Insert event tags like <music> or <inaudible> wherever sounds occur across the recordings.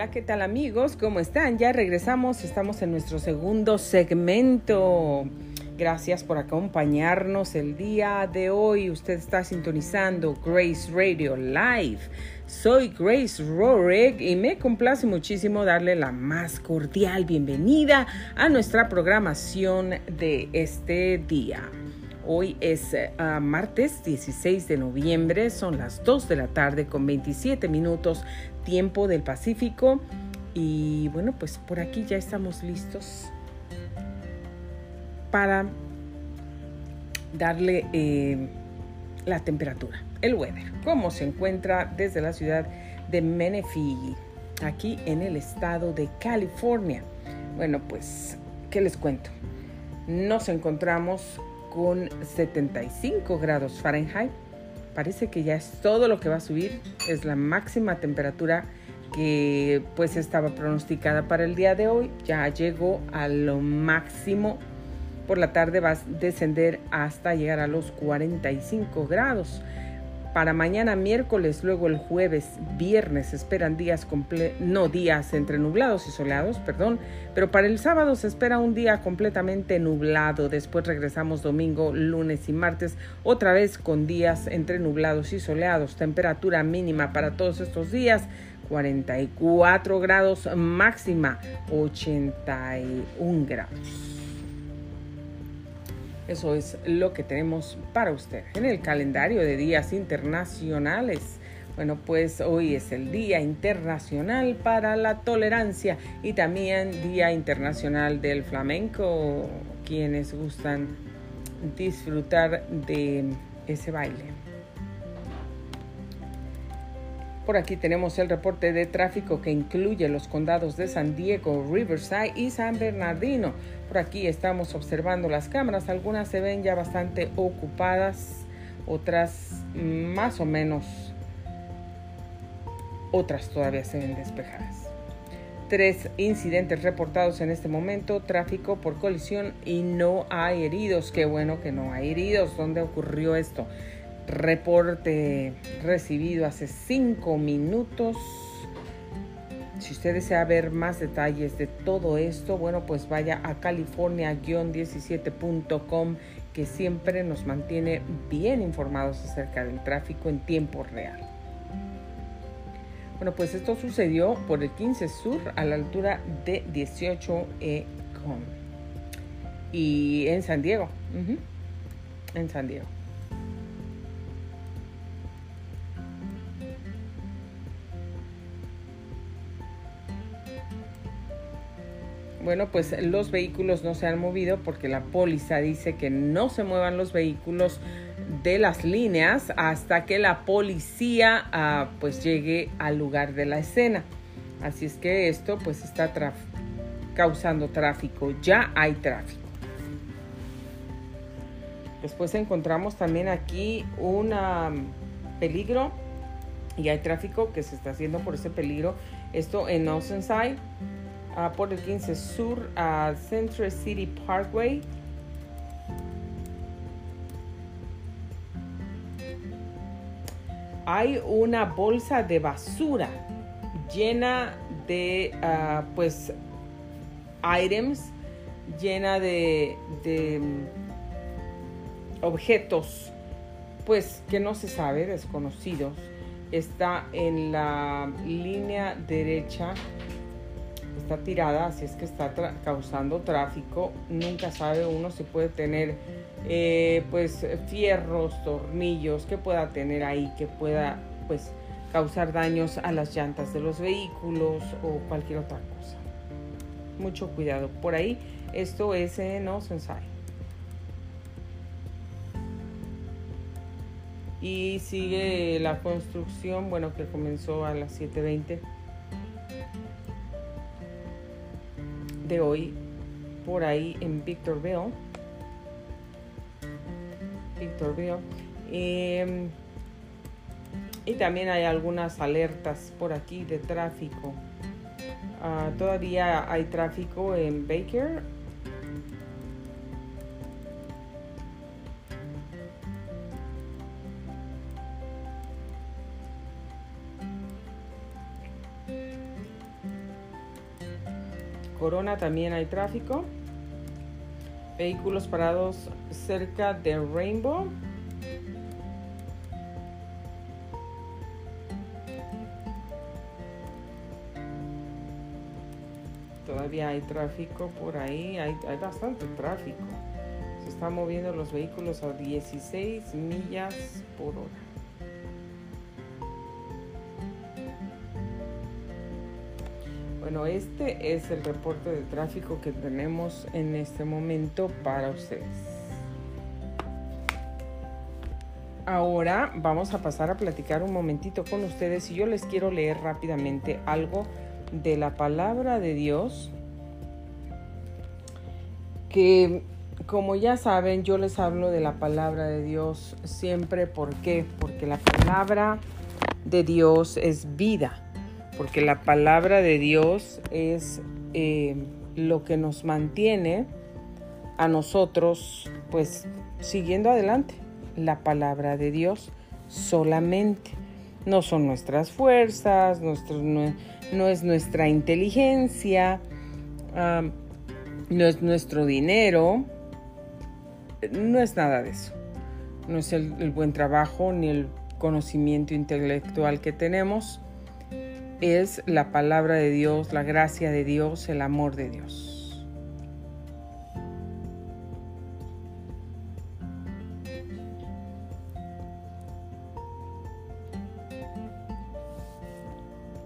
Hola, ¿qué tal amigos? ¿Cómo están? Ya regresamos, estamos en nuestro segundo segmento. Gracias por acompañarnos el día de hoy. Usted está sintonizando Grace Radio Live. Soy Grace Rorick y me complace muchísimo darle la más cordial bienvenida a nuestra programación de este día. Hoy es uh, martes 16 de noviembre, son las 2 de la tarde con 27 minutos tiempo del Pacífico. Y bueno, pues por aquí ya estamos listos para darle eh, la temperatura, el weather, cómo se encuentra desde la ciudad de Menifee, aquí en el estado de California. Bueno, pues, ¿qué les cuento? Nos encontramos con 75 grados Fahrenheit. Parece que ya es todo lo que va a subir. Es la máxima temperatura que pues estaba pronosticada para el día de hoy. Ya llegó a lo máximo. Por la tarde va a descender hasta llegar a los 45 grados. Para mañana miércoles, luego el jueves, viernes esperan días no días entre nublados y soleados, perdón, pero para el sábado se espera un día completamente nublado. Después regresamos domingo, lunes y martes, otra vez con días entre nublados y soleados. Temperatura mínima para todos estos días 44 grados, máxima 81 grados. Eso es lo que tenemos para usted en el calendario de días internacionales. Bueno, pues hoy es el Día Internacional para la Tolerancia y también Día Internacional del Flamenco, quienes gustan disfrutar de ese baile. Por aquí tenemos el reporte de tráfico que incluye los condados de San Diego, Riverside y San Bernardino. Por aquí estamos observando las cámaras, algunas se ven ya bastante ocupadas, otras más o menos, otras todavía se ven despejadas. Tres incidentes reportados en este momento, tráfico por colisión y no hay heridos. Qué bueno que no hay heridos. ¿Dónde ocurrió esto? Reporte recibido hace cinco minutos si usted desea ver más detalles de todo esto, bueno, pues vaya a california-17.com que siempre nos mantiene bien informados acerca del tráfico en tiempo real. Bueno, pues esto sucedió por el 15 Sur a la altura de 18 Econ. Y en San Diego. En San Diego. Bueno, pues los vehículos no se han movido porque la póliza dice que no se muevan los vehículos de las líneas hasta que la policía ah, pues llegue al lugar de la escena. Así es que esto pues está causando tráfico, ya hay tráfico. Después encontramos también aquí un peligro y hay tráfico que se está haciendo por ese peligro. Esto en Oceanside uh, por el 15 Sur a Central City Parkway. Hay una bolsa de basura llena de uh, pues items, llena de, de mm, objetos pues que no se sabe, desconocidos. Está en la línea derecha tirada, así es que está causando tráfico. Nunca sabe uno si puede tener eh, pues fierros, tornillos que pueda tener ahí, que pueda pues causar daños a las llantas de los vehículos o cualquier otra cosa. Mucho cuidado. Por ahí, esto es en Oceanside. Y sigue la construcción, bueno, que comenzó a las 7.20 de hoy por ahí en Victorville. Victorville. Em, y también hay algunas alertas por aquí de tráfico. Ah, todavía hay tráfico en Baker. Corona también hay tráfico. Vehículos parados cerca de Rainbow. Todavía hay tráfico por ahí, hay, bastante tráfico. Se están moviendo los vehículos a 16 millas por hora. Bueno, este es el reporte de tráfico que tenemos en este momento para ustedes. Ahora vamos a pasar a platicar un momentito con ustedes y yo les quiero leer rápidamente algo de la palabra de Dios que como ya saben yo les hablo de la palabra de Dios siempre. ¿Por qué? Porque la palabra de Dios es vida porque la palabra de Dios es eh, lo que nos mantiene a nosotros, pues, siguiendo adelante. La palabra de Dios solamente. No son nuestras fuerzas, no, es nuestra inteligencia, no es nuestro dinero, no es nada de eso. No es el buen trabajo ni el conocimiento intelectual que tenemos es la palabra de Dios, la gracia de Dios, el amor de Dios.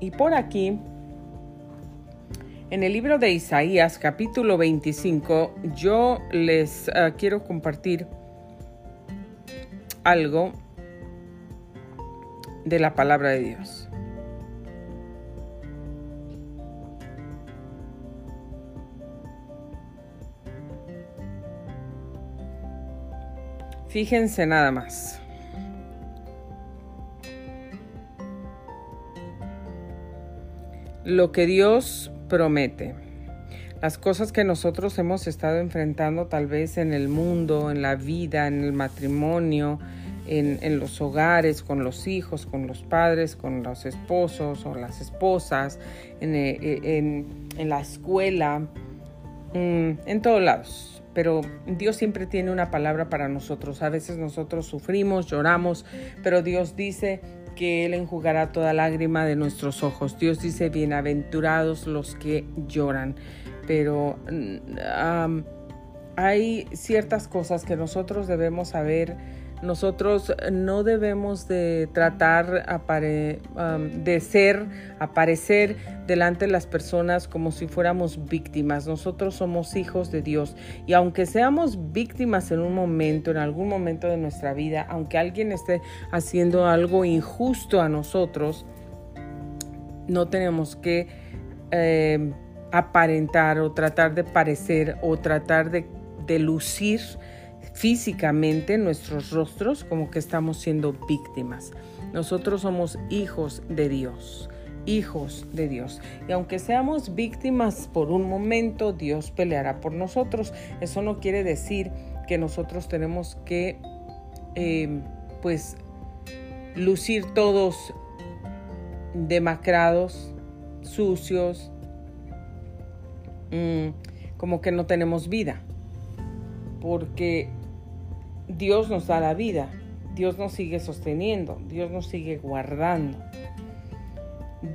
Y por aquí, en el libro de Isaías capítulo 25, yo les ah, quiero compartir algo de la palabra de Dios. Fíjense nada más. Lo que Dios promete. Las cosas que nosotros hemos estado enfrentando tal vez en el mundo, en la vida, en el matrimonio, en, los hogares, con los hijos, con los padres, con los esposos o las esposas, en, eh, la escuela, mm, en todos lados pero Dios siempre tiene una palabra para nosotros. A veces nosotros sufrimos, lloramos, pero Dios dice que Él enjugará toda lágrima de nuestros ojos. Dios dice, bienaventurados los que lloran. Pero mm, hay ciertas cosas que nosotros debemos saber nosotros no debemos de tratar de ser, aparecer delante de las personas como si fuéramos víctimas. Nosotros somos hijos de Dios y aunque seamos víctimas en un momento, en algún momento de nuestra vida, aunque alguien esté haciendo algo injusto a nosotros, no tenemos que eh, aparentar o tratar de parecer o tratar de lucir físicamente nuestros rostros como que estamos siendo víctimas. Nosotros somos hijos de Dios, hijos de Dios. Y aunque seamos víctimas por un momento, Dios peleará por nosotros. Eso no quiere decir que nosotros tenemos que, eh, pues, lucir todos demacrados, sucios, mm, como que no tenemos vida. Porque Dios nos da la vida, Dios nos sigue sosteniendo, Dios nos sigue guardando.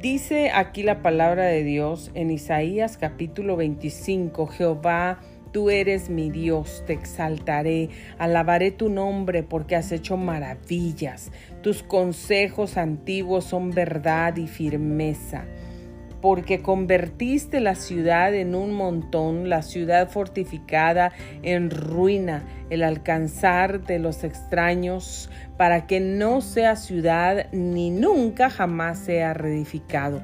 Dice aquí la palabra de Dios en Isaías capítulo 25, Jehová, tú eres mi Dios, te exaltaré, alabaré tu nombre porque has hecho maravillas, tus consejos antiguos son verdad y firmeza porque convertiste la ciudad en un montón, la ciudad fortificada en ruina, el alcanzar de los extraños, para que no sea ciudad ni nunca jamás sea reedificado.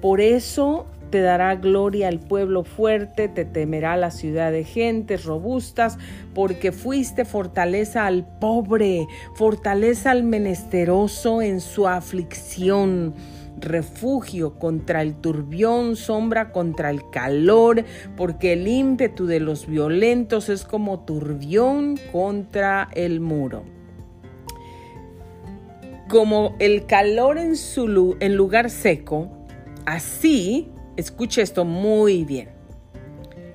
Por eso te dará gloria al pueblo fuerte, te temerá la ciudad de gentes robustas, porque fuiste fortaleza al pobre, fortaleza al menesteroso en su aflicción refugio contra el turbión, sombra contra el calor, porque el ímpetu de los violentos es como turbión contra el muro. Como el calor en, su, en lugar seco, así, escuche esto muy bien,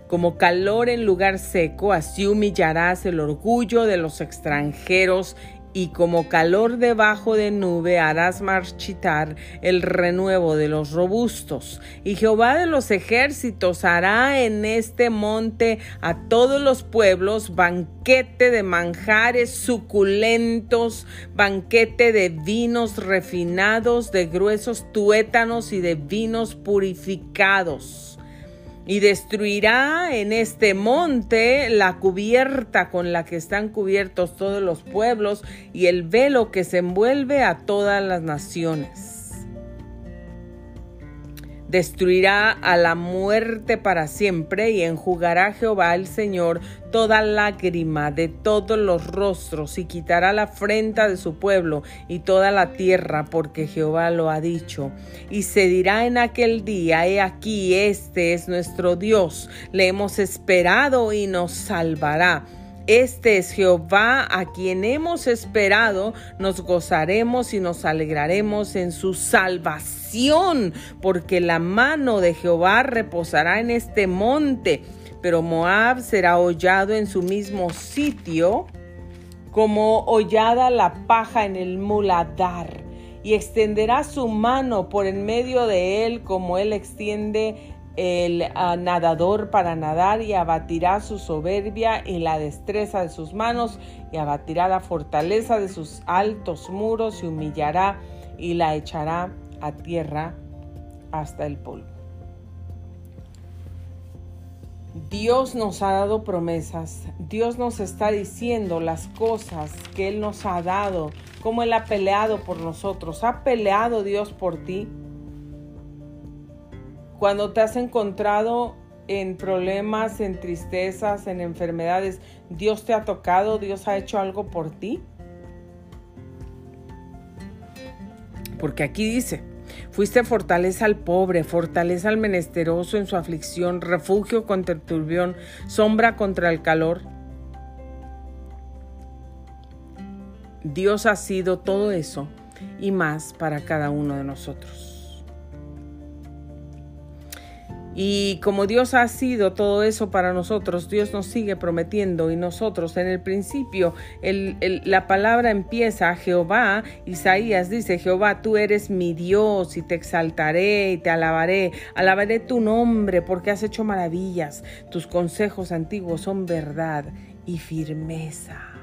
Como calor en lugar seco, así humillarás el orgullo de los extranjeros y como calor debajo de nube harás marchitar el renuevo de los robustos. Y Jehová de los ejércitos hará en este monte a todos los pueblos banquete de manjares suculentos, banquete de vinos refinados, de gruesos tuétanos y de vinos purificados y destruirá en este monte la cubierta con la que están cubiertos todos los pueblos y el velo que se envuelve a todas las naciones destruirá a la muerte para siempre y enjugará Jehová el Señor toda lágrima de todos los rostros y quitará la afrenta de su pueblo y toda la tierra porque Jehová lo ha dicho. Y se dirá en aquel día, he aquí, este es nuestro Dios, le hemos esperado y nos salvará. Este es Jehová a quien hemos esperado, nos gozaremos y nos alegraremos en su salvación, porque la mano de Jehová reposará en este monte, pero Moab será hollado en su mismo sitio, como hollada la paja en el muladar, y extenderá su mano por en medio de él como él extiende el ah, nadador para nadar y abatirá su soberbia y la destreza de sus manos y abatirá la fortaleza de sus altos muros y humillará y la echará a tierra hasta el polvo. Dios nos ha dado promesas, Dios nos está diciendo las cosas que Él nos ha dado, cómo Él ha peleado por nosotros. ¿Ha peleado Dios por ti? Cuando te has encontrado en problemas, en tristezas, en enfermedades, Dios te ha tocado, Dios ha hecho algo por ti. Porque aquí dice, fuiste fortaleza al pobre, fortaleza al menesteroso en su aflicción, refugio contra el turbión, sombra contra el calor. Dios ha sido todo eso y más para cada uno de nosotros. Y como Dios ha sido todo eso para nosotros, Dios nos sigue prometiendo y nosotros en el principio la palabra empieza, Jehová, Isaías dice, Jehová, tú eres mi Dios y te exaltaré y te alabaré, alabaré tu nombre porque has hecho maravillas, tus consejos antiguos son verdad y firmeza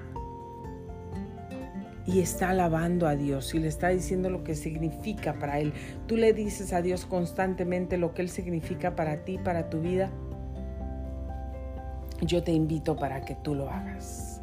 y está alabando a Dios y le está diciendo lo que significa para él. Tú le dices a Dios constantemente lo que él significa para ti, para tu vida. Yo te invito para que tú lo hagas.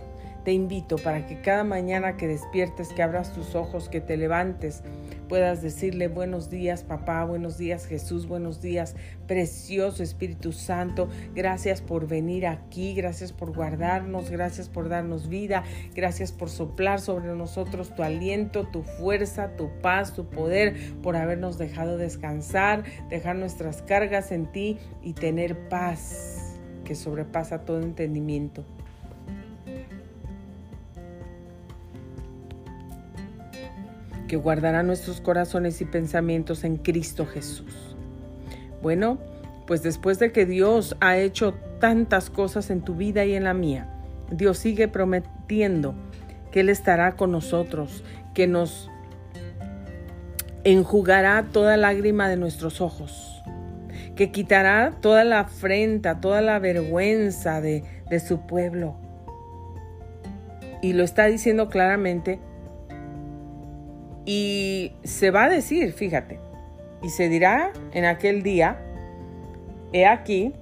Te invito para que cada mañana que despiertes, que abras tus ojos, que te levantes, puedas decirle buenos días papá, buenos días Jesús, buenos días precioso Espíritu Santo, gracias por venir aquí, gracias por guardarnos, gracias por darnos vida, gracias por soplar sobre nosotros tu aliento, tu fuerza, tu paz, tu poder, por habernos dejado descansar, dejar nuestras cargas en ti y tener paz que sobrepasa todo entendimiento. Que guardará nuestros corazones y pensamientos en Cristo Jesús. Bueno, pues después de que Dios ha hecho tantas cosas en tu vida y en la mía, Dios sigue prometiendo que Él estará con nosotros, que nos enjugará toda lágrima de nuestros ojos, que quitará toda la afrenta, toda la vergüenza de, de su pueblo. Y lo está diciendo claramente y se va a decir, fíjate, y se dirá en aquel día, he aquí,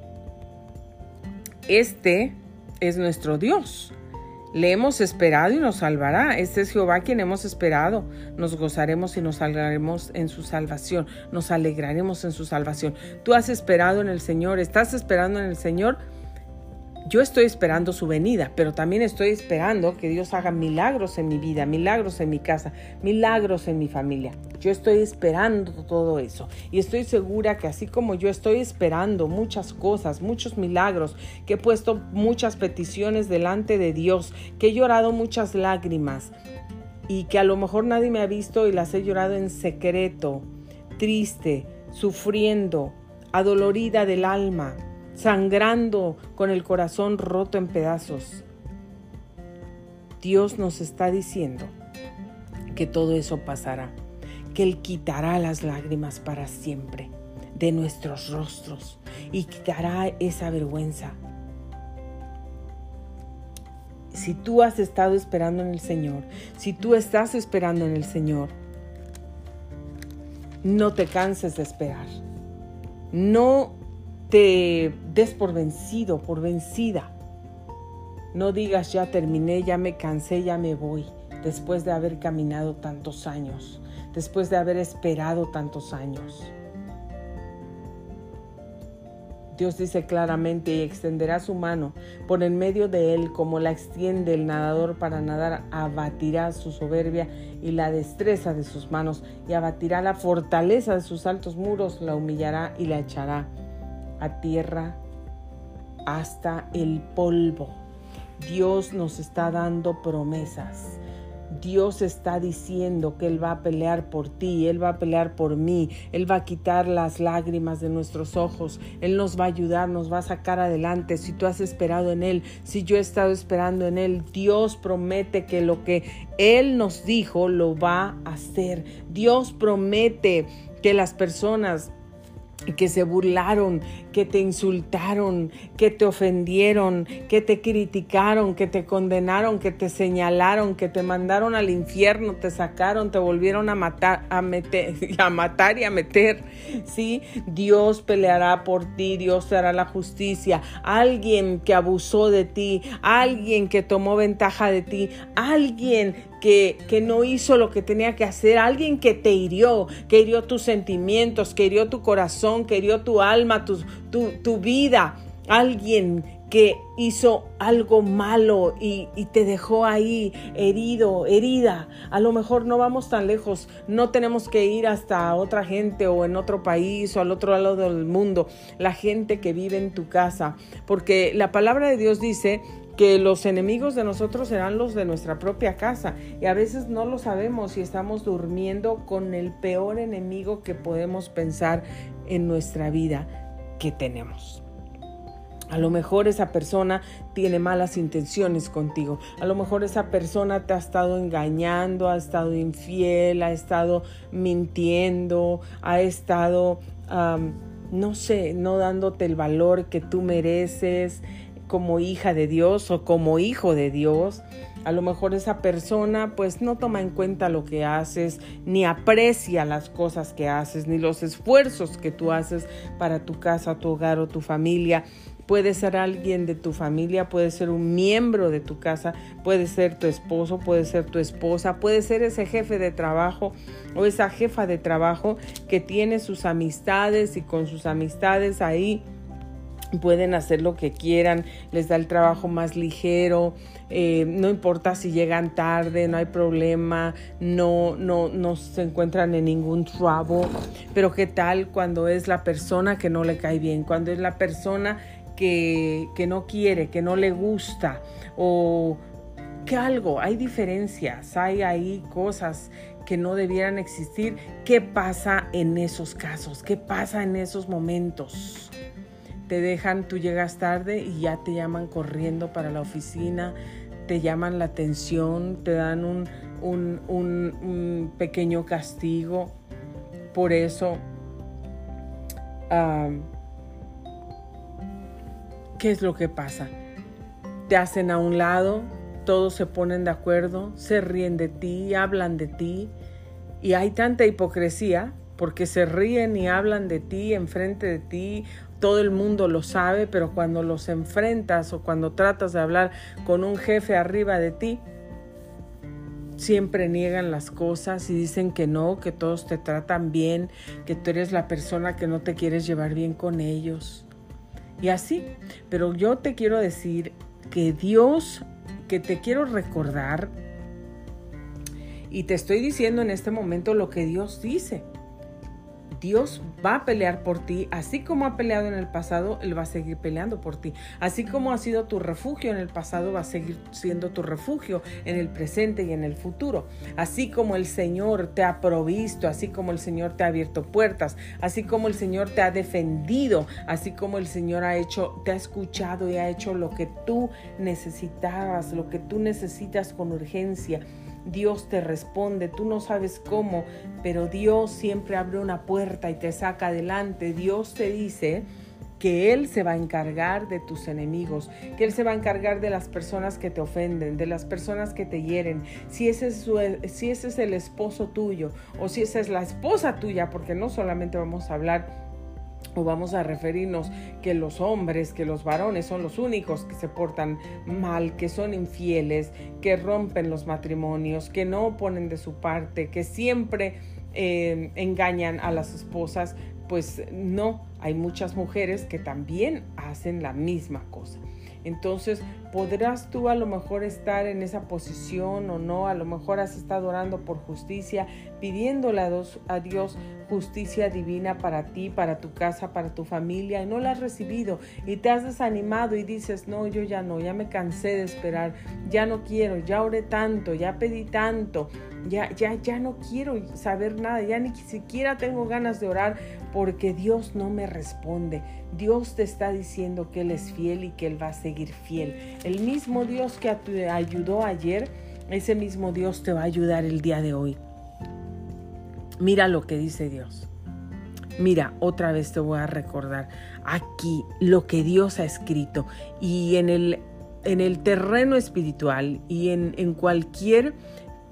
este es nuestro Dios. Le hemos esperado y nos salvará. Este es Jehová quien hemos esperado. Nos gozaremos y nos alegraremos en su salvación. Nos alegraremos en su salvación. Tú has esperado en el Señor. ¿Estás esperando en el Señor? Yo estoy esperando su venida, pero también estoy esperando que Dios haga milagros en mi vida, milagros en mi casa, milagros en mi familia. Yo estoy esperando todo eso y estoy segura que así como yo estoy esperando muchas cosas, muchos milagros, que he puesto muchas peticiones delante de Dios, que he llorado muchas lágrimas y que a lo mejor nadie me ha visto y las he llorado en secreto, triste, sufriendo, adolorida del alma sangrando con el corazón roto en pedazos. Dios nos está diciendo que todo eso pasará, que Él quitará las lágrimas para siempre de nuestros rostros y quitará esa vergüenza. Si tú has estado esperando en el Señor, si tú estás esperando en el Señor, no te canses de esperar. No te des por vencido, por vencida. No digas ya terminé, ya me cansé, ya me voy, después de haber caminado tantos años, después de haber esperado tantos años. Dios dice claramente y extenderá su mano por en medio de él como la extiende el nadador para nadar, abatirá su soberbia y la destreza de sus manos y abatirá la fortaleza de sus altos muros, la humillará y la echará a tierra hasta el polvo. Dios nos está dando promesas. Dios está diciendo que Él va a pelear por ti, Él va a pelear por mí, Él va a quitar las lágrimas de nuestros ojos, Él nos va a ayudar, nos va a sacar adelante. Si tú has esperado en Él, si yo he estado esperando en Él, Dios promete que lo que Él nos dijo lo va a hacer. Dios promete que las personas que se burlaron, que te insultaron, que te ofendieron, que te criticaron, que te condenaron, que te señalaron, que te mandaron al infierno, te sacaron, te volvieron a matar, a meter, <laughs> a matar y a meter. Sí, Dios peleará por ti, Dios te hará la justicia. Alguien que abusó de ti, alguien que tomó ventaja de ti, alguien que, no hizo lo que tenía que hacer, alguien que te hirió, que hirió tus sentimientos, que hirió tu corazón, que hirió tu alma, tu, tu, vida, alguien que hizo algo malo y, y, te dejó ahí herido, herida. A lo mejor no vamos tan lejos, no tenemos que ir hasta otra gente o en otro país o al otro lado del mundo, la gente que vive en tu casa, porque la palabra de Dios dice que los enemigos de nosotros serán los de nuestra propia casa y a veces no lo sabemos y estamos durmiendo con el peor enemigo que podemos pensar en nuestra vida que tenemos. A lo mejor esa persona tiene malas intenciones contigo. A lo mejor esa persona te ha estado engañando, ha estado infiel, ha estado mintiendo, ha estado, no sé, no dándote el valor que tú mereces como hija de Dios o como hijo de Dios. A lo mejor esa persona pues no toma en cuenta lo que haces, ni aprecia las cosas que haces, ni los esfuerzos que tú haces para tu casa, tu hogar o tu familia. Puede ser alguien de tu familia, puede ser un miembro de tu casa, puede ser tu esposo, puede ser tu esposa, puede ser ese jefe de trabajo o esa jefa de trabajo que tiene sus amistades y con sus amistades ahí pueden hacer lo que quieran, les da el trabajo más ligero, eh, no importa si llegan tarde, no hay problema, no, no, no se encuentran en ningún trouble, pero qué tal cuando es la persona que no le cae bien, cuando es la persona que, que no quiere, que no le gusta o que algo, hay diferencias, hay ahí cosas que no debieran existir. ¿Qué pasa en esos casos? ¿Qué pasa en esos momentos? Te dejan, tú llegas tarde y ya te llaman corriendo para la oficina, te llaman la atención, te dan un, un, pequeño castigo. Por eso, ¿qué es lo que pasa? Te hacen a un lado, todos se ponen de acuerdo, se ríen de ti, hablan de ti y hay tanta hipocresía porque se ríen y hablan de ti enfrente de ti todo el mundo lo sabe, pero cuando los enfrentas o cuando tratas de hablar con un jefe arriba de ti, siempre niegan las cosas y dicen que no, que todos te tratan bien, que tú eres la persona que no te quieres llevar bien con ellos. Y así, pero yo te quiero decir que Dios, que te quiero recordar, y te estoy diciendo en este momento lo que Dios dice. Dios va a pelear por ti, así como ha peleado en el pasado, Él va a seguir peleando por ti. Así como ha sido tu refugio en el pasado, va a seguir siendo tu refugio en el presente y en el futuro. Así como el Señor te ha provisto, así como el Señor te ha abierto puertas, así como el Señor te ha defendido, así como el Señor ha hecho, te ha escuchado y ha hecho lo que tú necesitabas, lo que tú necesitas con urgencia Dios te responde, tú no sabes cómo, pero Dios siempre abre una puerta y te saca adelante. Dios te dice que Él se va a encargar de tus enemigos, que Él se va a encargar de las personas que te ofenden, de las personas que te hieren. Si ese es, el esposo tuyo o si esa es la esposa tuya, porque no solamente vamos a hablar o vamos a referirnos que los hombres, que los varones son los únicos que se portan mal, que son infieles, que rompen los matrimonios, que no ponen de su parte, que siempre eh, engañan a las esposas, pues no, hay muchas mujeres que también hacen la misma cosa. Entonces, podrás tú a lo mejor estar en esa posición o no, a lo mejor has estado orando por justicia, pidiéndole a Dios justicia divina para ti, para tu casa, para tu familia, y no la has recibido y te has desanimado y dices, no, yo ya no, ya me cansé de esperar, ya no quiero, ya oré tanto, ya pedí tanto, ya, ya, ya no quiero saber nada, ya ni siquiera tengo ganas de orar porque Dios no me responde. Dios te está diciendo que Él es fiel y que Él va a seguir fiel. El mismo Dios que te ayudó ayer, ese mismo Dios te va a ayudar el día de hoy. Mira lo que dice Dios. Mira, otra vez te voy a recordar aquí lo que Dios ha escrito y en el, en el terreno espiritual y en, en cualquier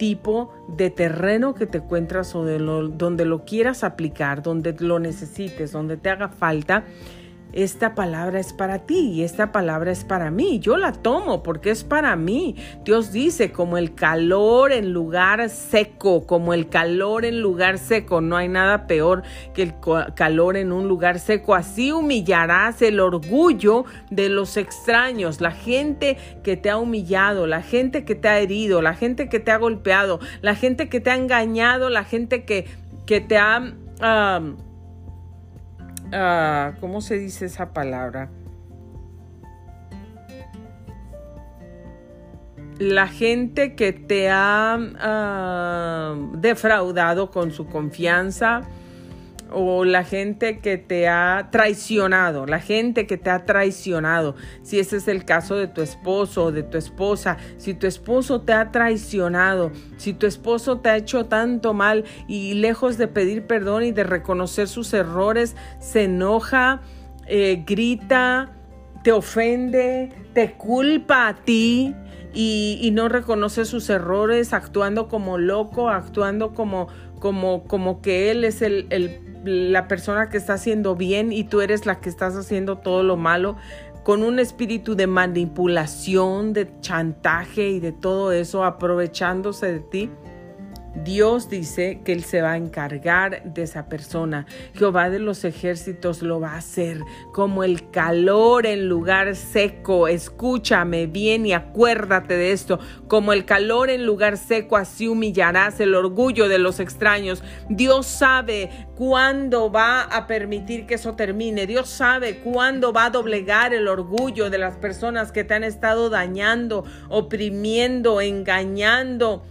tipo de terreno que te encuentras o de donde lo quieras aplicar, donde lo necesites, donde te haga falta, esta palabra es para ti y esta palabra es para mí. Yo la tomo porque es para mí. Dios dice, como el calor en lugar seco, como el calor en lugar seco. No hay nada peor que el calor en un lugar seco. Así humillarás el orgullo de los extraños, la gente que te ha humillado, la gente que te ha herido, la gente que te ha golpeado, la gente que te ha engañado, la gente que, que te ha... Ah, ¿cómo se dice esa palabra? La gente que te ha ah, defraudado con su confianza, o la gente que te ha traicionado, la gente que te ha traicionado, si ese es el caso de tu esposo o de tu esposa, si tu esposo te ha traicionado, si tu esposo te ha hecho tanto mal y lejos de pedir perdón y de reconocer sus errores, se enoja, eh, grita, te ofende, te culpa a ti. Y, no reconoce sus errores, actuando como loco, actuando como, como, como que él es el, el la persona que está haciendo bien y tú eres la que estás haciendo todo lo malo, con un espíritu de manipulación, de chantaje y de todo eso, aprovechándose de ti. Dios dice que Él se va a encargar de esa persona. Jehová de los ejércitos lo va a hacer como el calor en lugar seco. Escúchame bien y acuérdate de esto. Como el calor en lugar seco, así humillarás el orgullo de los extraños. Dios sabe cuándo va a permitir que eso termine. Dios sabe cuándo va a doblegar el orgullo de las personas que te han estado dañando, oprimiendo, engañando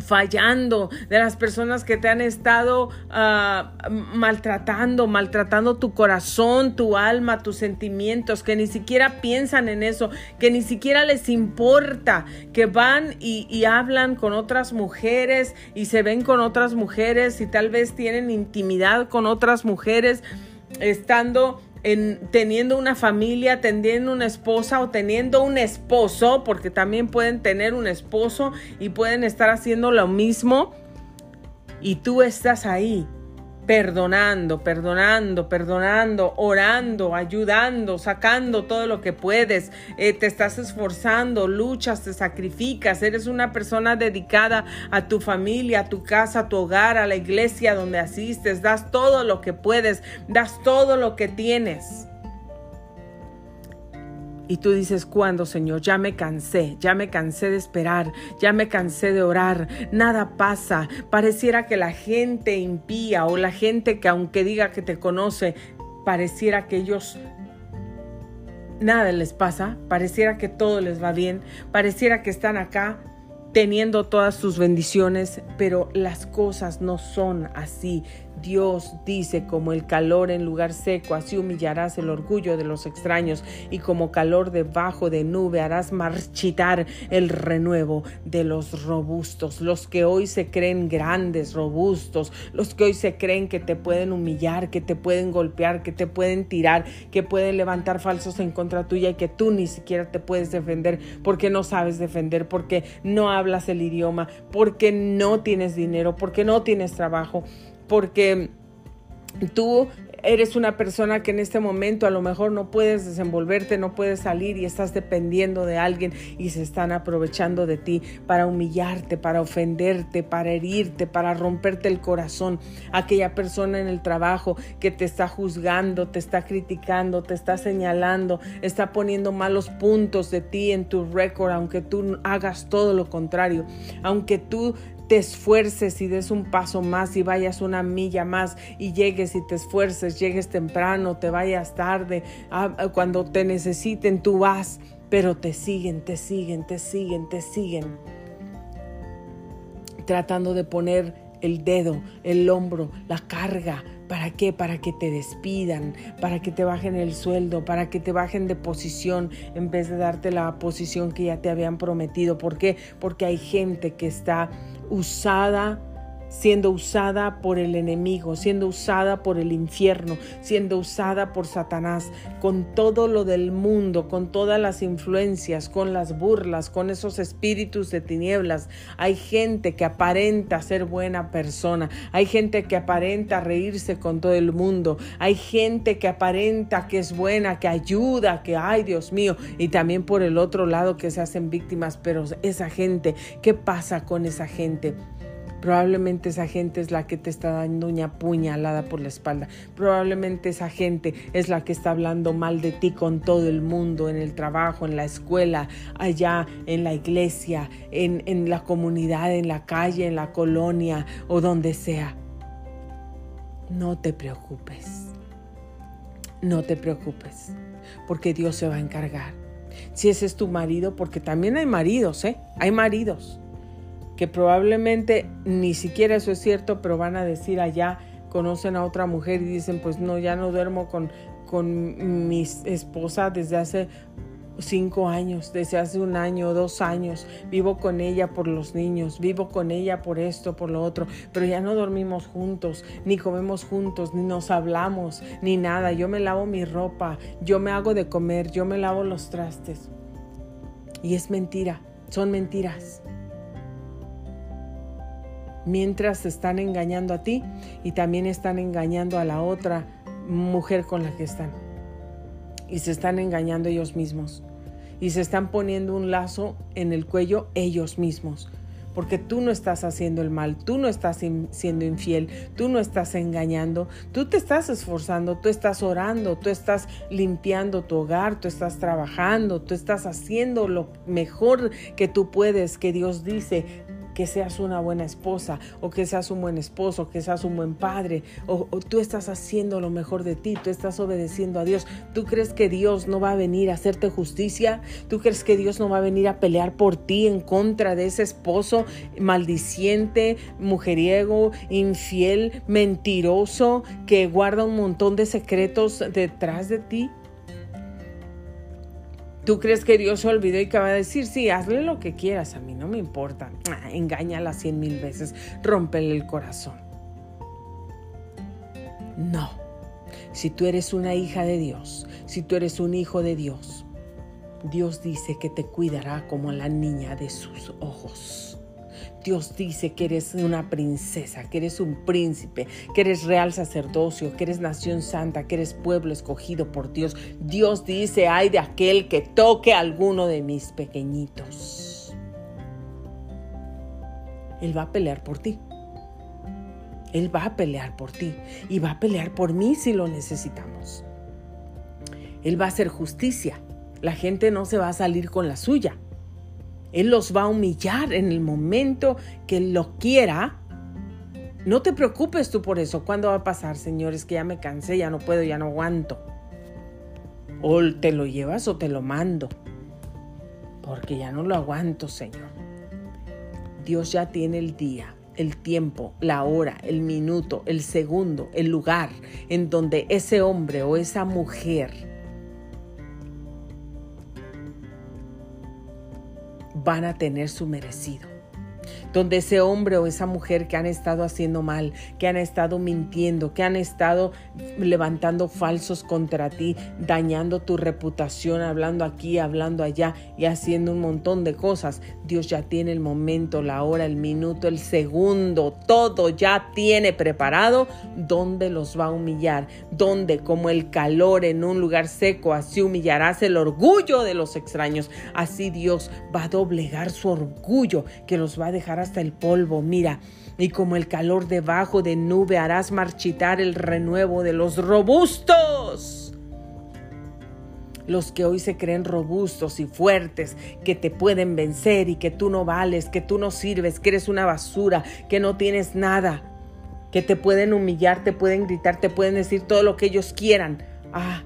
fallando, de las personas que te han estado ah, maltratando, maltratando tu corazón, tu alma, tus sentimientos, que ni siquiera piensan en eso, que ni siquiera les importa, que van y, y hablan con otras mujeres y se ven con otras mujeres y tal vez tienen intimidad con otras mujeres estando teniendo una familia, teniendo una esposa o teniendo un esposo, porque también pueden tener un esposo y pueden estar haciendo lo mismo y tú estás ahí perdonando, perdonando, perdonando, orando, ayudando, sacando todo lo que puedes, eh, te estás esforzando, luchas, te sacrificas, eres una persona dedicada a tu familia, a tu casa, a tu hogar, a la iglesia donde asistes, das todo lo que puedes, das todo lo que tienes. Y tú dices, ¿cuándo, Señor? Ya me cansé, ya me cansé de esperar, ya me cansé de orar, nada pasa. Pareciera que la gente impía o la gente que aunque diga que te conoce, pareciera que ellos nada les pasa, pareciera que todo les va bien, pareciera que están acá teniendo todas sus bendiciones, pero las cosas no son así. Dios dice, como el calor en lugar seco, así humillarás el orgullo de los extraños, y como calor debajo de nube harás marchitar el renuevo de los robustos, los que hoy se creen grandes, robustos, los que hoy se creen que te pueden humillar, que te pueden golpear, que te pueden tirar, que pueden levantar falsos en contra tuya y que tú ni siquiera te puedes defender porque no sabes defender, porque no hablas el idioma, porque no tienes dinero, porque no tienes trabajo porque tú eres una persona que en este momento a lo mejor no puedes desenvolverte, no puedes salir y estás dependiendo de alguien y se están aprovechando de ti para humillarte, para ofenderte, para herirte, para romperte el corazón. Aquella persona en el trabajo que te está juzgando, te está criticando, te está señalando, está poniendo malos puntos de ti en tu récord, aunque tú hagas todo lo contrario, aunque tú te esfuerces y des un paso más y vayas una milla más y llegues y te esfuerces, llegues temprano, te vayas tarde, ah, cuando te necesiten tú vas, pero te siguen, te siguen, te siguen, te siguen, tratando de poner el dedo, el hombro, la carga. ¿Para qué? Para que te despidan, para que te bajen el sueldo, para que te bajen de posición en vez de darte la posición que ya te habían prometido. ¿Por qué? Porque hay gente que está usada siendo usada por el enemigo, siendo usada por el infierno, siendo usada por Satanás, con todo lo del mundo, con todas las influencias, con las burlas, con esos espíritus de tinieblas. Hay gente que aparenta ser buena persona, hay gente que aparenta reírse con todo el mundo, hay gente que aparenta que es buena, que ayuda, que ay Dios mío, y también por el otro lado que se hacen víctimas, pero esa gente, ¿qué pasa con esa gente? Probablemente esa gente es la que te está dando una puñalada por la espalda. Probablemente esa gente es la que está hablando mal de ti con todo el mundo, en el trabajo, en la escuela, allá en la iglesia, en, la comunidad, en la calle, en la colonia o donde sea. No te preocupes. No te preocupes, porque Dios se va a encargar. Si ese es tu marido, porque también hay maridos, ¿eh? Hay maridos que probablemente ni siquiera eso es cierto, pero van a decir allá, conocen a otra mujer y dicen, pues no, ya no duermo con, con mi esposa desde hace cinco años, desde hace un año, dos años, vivo con ella por los niños, vivo con ella por esto, por lo otro, pero ya no dormimos juntos, ni comemos juntos, ni nos hablamos, ni nada. Yo me lavo mi ropa, yo me hago de comer, yo me lavo los trastes. Y es mentira, son mentiras mientras están engañando a ti y también están engañando a la otra mujer con la que están. Y se están engañando ellos mismos. Y se están poniendo un lazo en el cuello ellos mismos. Porque tú no estás haciendo el mal, tú no estás siendo infiel, tú no estás engañando, tú te estás esforzando, tú estás orando, tú estás limpiando tu hogar, tú estás trabajando, tú estás haciendo lo mejor que tú puedes, que Dios dice, que seas una buena esposa o que seas un buen esposo, que seas un buen padre o, tú estás haciendo lo mejor de ti, tú estás obedeciendo a Dios. ¿Tú crees que Dios no va a venir a hacerte justicia? ¿Tú crees que Dios no va a venir a pelear por ti en contra de ese esposo maldiciente, mujeriego, infiel, mentiroso, que guarda un montón de secretos detrás de ti? ¿Tú crees que Dios se olvidó y que va a decir, sí, hazle lo que quieras, a mí no me importa? Ah, engáñala cien mil veces, rómpele el corazón. No. Si tú eres una hija de Dios, si tú eres un hijo de Dios, Dios dice que te cuidará como la niña de sus ojos. Dios dice que eres una princesa, que eres un príncipe, que eres real sacerdocio, que eres nación santa, que eres pueblo escogido por Dios. Dios dice, ay de aquel que toque a alguno de mis pequeñitos. Él va a pelear por ti. Él va a pelear por ti y va a pelear por mí si lo necesitamos. Él va a hacer justicia La gente no se va a salir con la suya. Él los va a humillar en el momento que lo quiera. No te preocupes tú por eso. ¿Cuándo va a pasar, señores? Que ya me cansé, ya no puedo, ya no aguanto. O te lo llevas o te lo mando. Porque ya no lo aguanto, Señor. Dios ya tiene el día, el tiempo, la hora, el minuto, el segundo, el lugar en donde ese hombre o esa mujer van a tener su merecido donde ese hombre o esa mujer que han estado haciendo mal, que han estado mintiendo, que han estado levantando falsos contra ti, dañando tu reputación, hablando aquí, hablando allá y haciendo un montón de cosas. Dios ya tiene el momento, la hora, el minuto, el segundo, todo ya tiene preparado donde los va a humillar, donde como el calor en un lugar seco, así humillarás el orgullo de los extraños. Así Dios va a doblegar su orgullo que los va a dejar hasta el polvo, mira, y como el calor debajo de nube harás marchitar el renuevo de los robustos. Los que hoy se creen robustos y fuertes, que te pueden vencer y que tú no vales, que tú no sirves, que eres una basura, que no tienes nada, que te pueden humillar, te pueden gritar, te pueden decir todo lo que ellos quieran. Ah,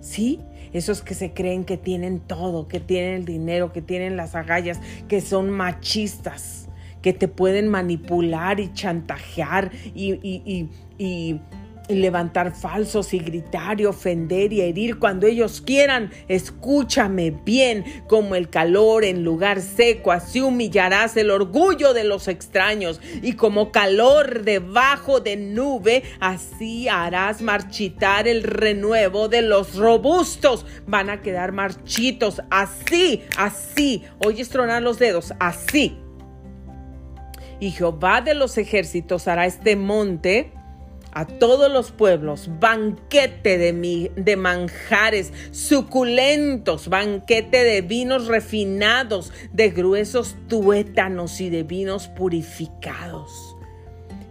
sí, esos que se creen que tienen todo, que tienen el dinero, que tienen las agallas, que son machistas, que te pueden manipular y chantajear y, y, y levantar falsos y gritar y ofender y herir cuando ellos quieran. Escúchame bien, como el calor en lugar seco, así humillarás el orgullo de los extraños y como calor debajo de nube, así harás marchitar el renuevo de los robustos. Van a quedar marchitos, así, así. Oyes tronar los dedos, así. Y Jehová de los ejércitos hará este monte a todos los pueblos, banquete de, de manjares suculentos, banquete de vinos refinados, de gruesos tuétanos y de vinos purificados.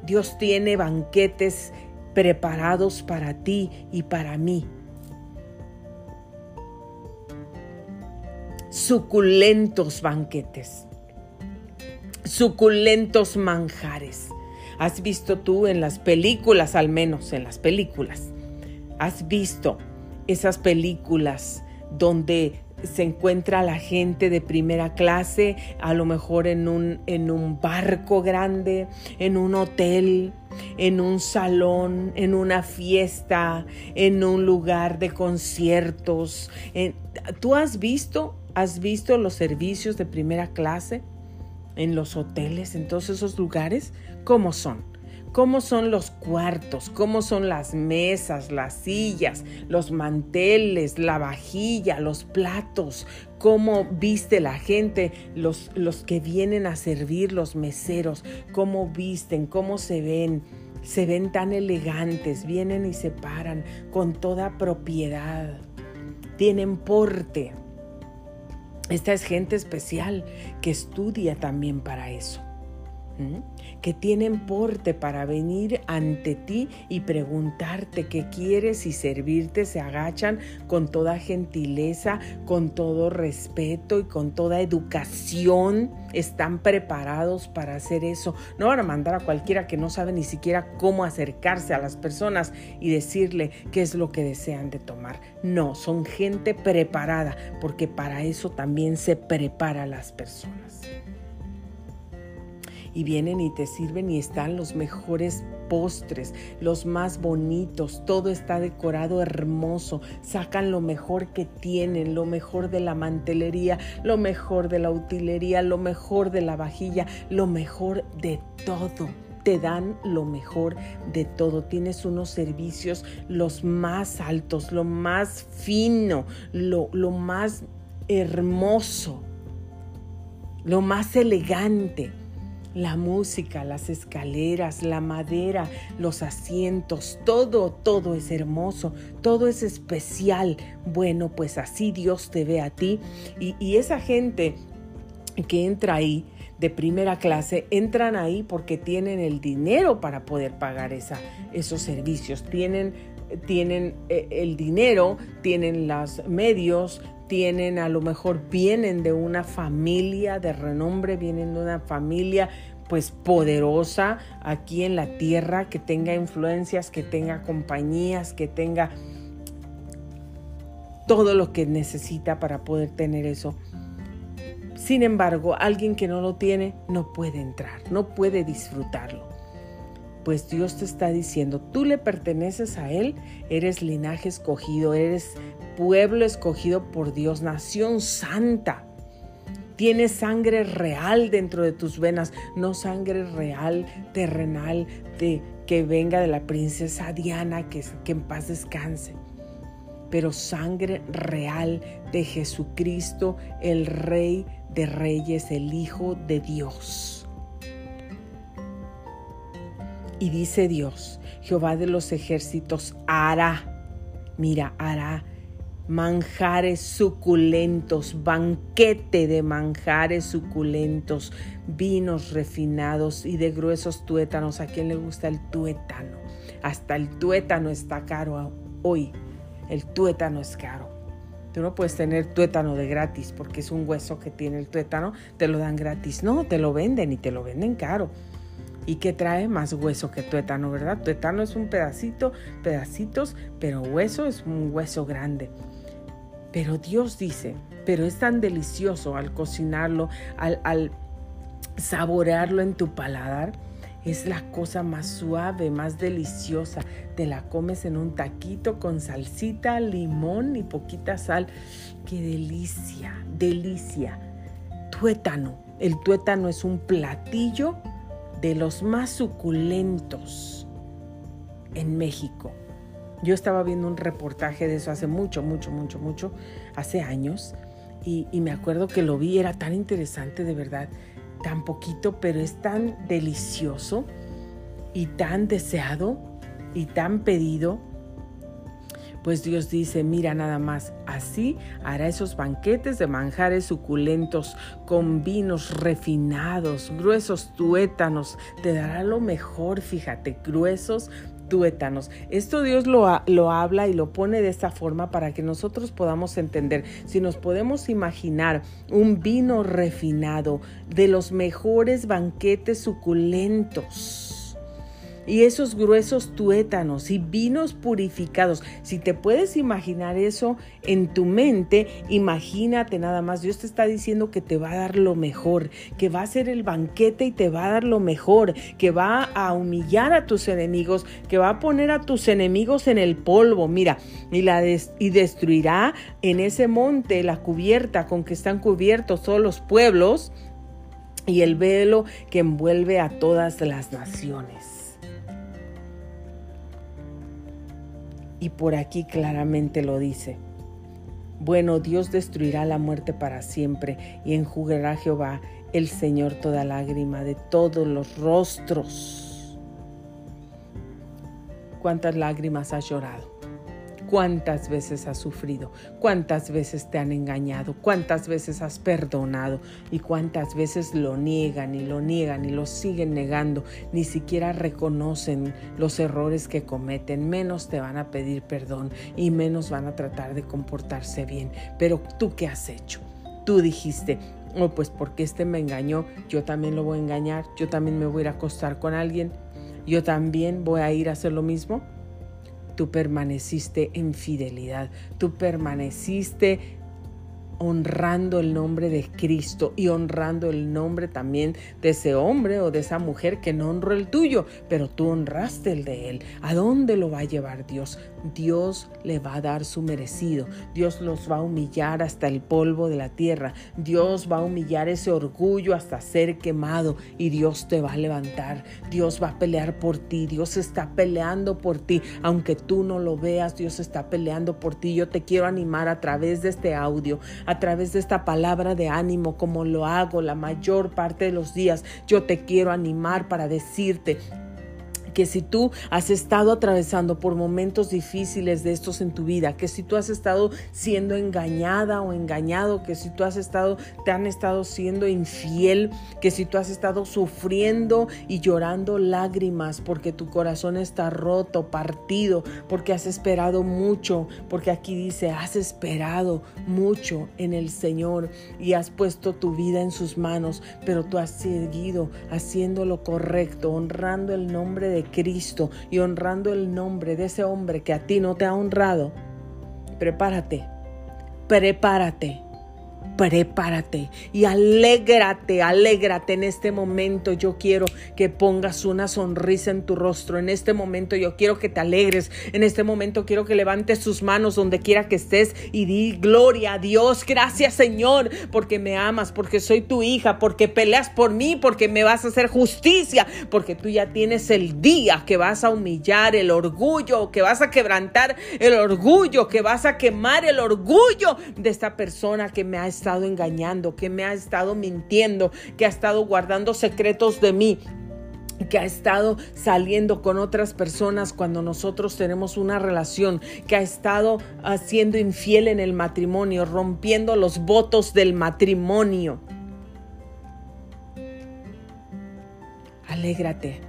Dios tiene banquetes preparados para ti y para mí. Suculentos banquetes, suculentos manjares. ¿Has visto tú en las películas, al menos en las películas? ¿Has visto esas películas donde se encuentra la gente de primera clase, a lo mejor en un, en un barco grande, en un hotel, en un salón, en una fiesta, en un lugar de conciertos. ¿Tú has visto, has visto los servicios de primera clase? en los hoteles, en todos esos lugares, ¿cómo son? ¿Cómo son los cuartos? ¿Cómo son las mesas, las sillas, los manteles, la vajilla, los platos? ¿Cómo viste la gente, los, los que vienen a servir, los meseros? ¿Cómo visten? ¿Cómo se ven? Se ven tan elegantes, vienen y se paran con toda propiedad. Tienen porte. Esta es gente especial que estudia también para eso que tienen porte para venir ante ti y preguntarte qué quieres y servirte, se agachan con toda gentileza, con todo respeto y con toda educación. Están preparados para hacer eso. No van a mandar a cualquiera que no sabe ni siquiera cómo acercarse a las personas y decirle qué es lo que desean de tomar. No, son gente preparada porque para eso también se prepara las personas y vienen y te sirven y están los mejores postres, los más bonitos, todo está decorado hermoso, sacan lo mejor que tienen, lo mejor de la mantelería, lo mejor de la utilería, lo mejor de la vajilla, lo mejor de todo te dan lo mejor de todo. Tienes unos servicios los más altos, lo más fino, lo, lo, más hermoso, lo más elegante la música, las escaleras, la madera, los asientos, todo, todo es hermoso, todo es especial. Bueno, pues así Dios te ve a ti y, esa gente que entra ahí de primera clase entran ahí porque tienen el dinero para poder pagar esos servicios, tienen, tienen eh, el dinero, tienen los medios, tienen, a lo mejor vienen de una familia de renombre, vienen de una familia pues poderosa aquí en la tierra, que tenga influencias, que tenga compañías, que tenga todo lo que necesita para poder tener eso. Sin embargo, alguien que no lo tiene no puede entrar, no puede disfrutarlo. Pues Dios te está diciendo, tú le perteneces a Él, eres linaje escogido, eres pueblo escogido por Dios, nación santa. Tienes sangre real dentro de tus venas, no sangre real, terrenal, de, que venga de la princesa Diana, que, que en paz descanse. Pero sangre real de Jesucristo, el Rey de Reyes, el Hijo de Dios. Y dice Dios, Jehová de los ejércitos hará, mira, hará manjares suculentos, banquete de manjares suculentos, vinos refinados y de gruesos tuétanos. ¿A quién le gusta el tuétano? Hasta el tuétano está caro hoy. El tuétano es caro. Tú no puedes tener tuétano de gratis porque es un hueso que tiene el tuétano, te lo dan gratis. No, te lo venden y te lo venden caro. ¿Y qué trae más hueso que tuétano, verdad? Tuétano es un pedacito, pedacitos, pero hueso es un hueso grande. Pero Dios dice, pero es tan delicioso al cocinarlo, al, al saborearlo en tu paladar. Es la cosa más suave, más deliciosa. Te la comes en un taquito con salsita, limón y poquita sal. ¡Qué delicia! Delicia. Tuétano. El tuétano es un platillo de los más suculentos en México. Yo estaba viendo un reportaje de eso hace mucho, mucho, mucho, mucho, hace años, y, me acuerdo que lo vi, era tan interesante de verdad, tan poquito, pero es tan delicioso y tan deseado y tan pedido. Pues Dios dice, mira nada más, así hará esos banquetes de manjares suculentos, con vinos refinados, gruesos tuétanos, te dará lo mejor, fíjate, gruesos tuétanos. Esto Dios lo, lo habla y lo pone de esta forma para que nosotros podamos entender. Si nos podemos imaginar un vino refinado de los mejores banquetes suculentos y esos gruesos tuétanos y vinos purificados. Si te puedes imaginar eso en tu mente, imagínate nada más. Dios te está diciendo que te va a dar lo mejor, que va a ser el banquete y te va a dar lo mejor, que va a humillar a tus enemigos, que va a poner a tus enemigos en el polvo. Mira, y, la y destruirá en ese monte la cubierta con que están cubiertos todos los pueblos y el velo que envuelve a todas las naciones. Y por aquí claramente lo dice. Bueno, Dios destruirá la muerte para siempre y enjugará Jehová el Señor toda lágrima de todos los rostros. ¿Cuántas lágrimas has llorado? ¿Cuántas veces has sufrido? ¿Cuántas veces te han engañado? ¿Cuántas veces has perdonado? ¿Y cuántas veces lo niegan y lo niegan y lo siguen negando? Ni siquiera reconocen los errores que cometen. Menos te van a pedir perdón y menos van a tratar de comportarse bien. Pero tú qué has hecho? Tú dijiste, oh, pues porque este me engañó, yo también lo voy a engañar, yo también me voy a a acostar con alguien, yo también voy a ir a hacer lo mismo tú permaneciste en fidelidad, tú permaneciste honrando el nombre de Cristo y honrando el nombre también de ese hombre o de esa mujer que no honró el tuyo, pero tú honraste el de él. ¿A dónde lo va a llevar Dios? Dios le va a dar su merecido. Dios los va a humillar hasta el polvo de la tierra. Dios va a humillar ese orgullo hasta ser quemado y Dios te va a levantar. Dios va a pelear por ti. Dios está peleando por ti. Aunque tú no lo veas, Dios está peleando por ti. Yo te quiero animar a través de este audio, a través de esta palabra de ánimo, como lo hago la mayor parte de los días. Yo te quiero animar para decirte que si tú has estado atravesando por momentos difíciles de estos en tu vida, que si tú has estado siendo engañada o engañado, que si tú has estado, te han estado siendo infiel, que si tú has estado sufriendo y llorando lágrimas porque tu corazón está roto, partido, porque has esperado mucho, porque aquí dice, has esperado mucho en el Señor y has puesto tu vida en sus manos, pero tú has seguido haciendo lo correcto, honrando el nombre de Cristo y honrando el nombre de ese hombre que a ti no te ha honrado, prepárate, prepárate prepárate y alégrate, alégrate en este momento. Yo quiero que pongas una sonrisa en tu rostro. En este momento yo quiero que te alegres. En este momento quiero que levantes tus manos donde quiera que estés y di gloria a Dios. Gracias Señor porque me amas, porque soy tu hija, porque peleas por mí, porque me vas a hacer justicia, porque tú ya tienes el día que vas a humillar el orgullo, que vas a quebrantar el orgullo, que vas a quemar el orgullo de esta persona que me ha estado engañando, que me ha estado mintiendo, que ha estado guardando secretos de mí que ha estado saliendo con otras personas cuando nosotros tenemos una relación, que ha estado siendo infiel en el matrimonio, rompiendo los votos del matrimonio. Alégrate,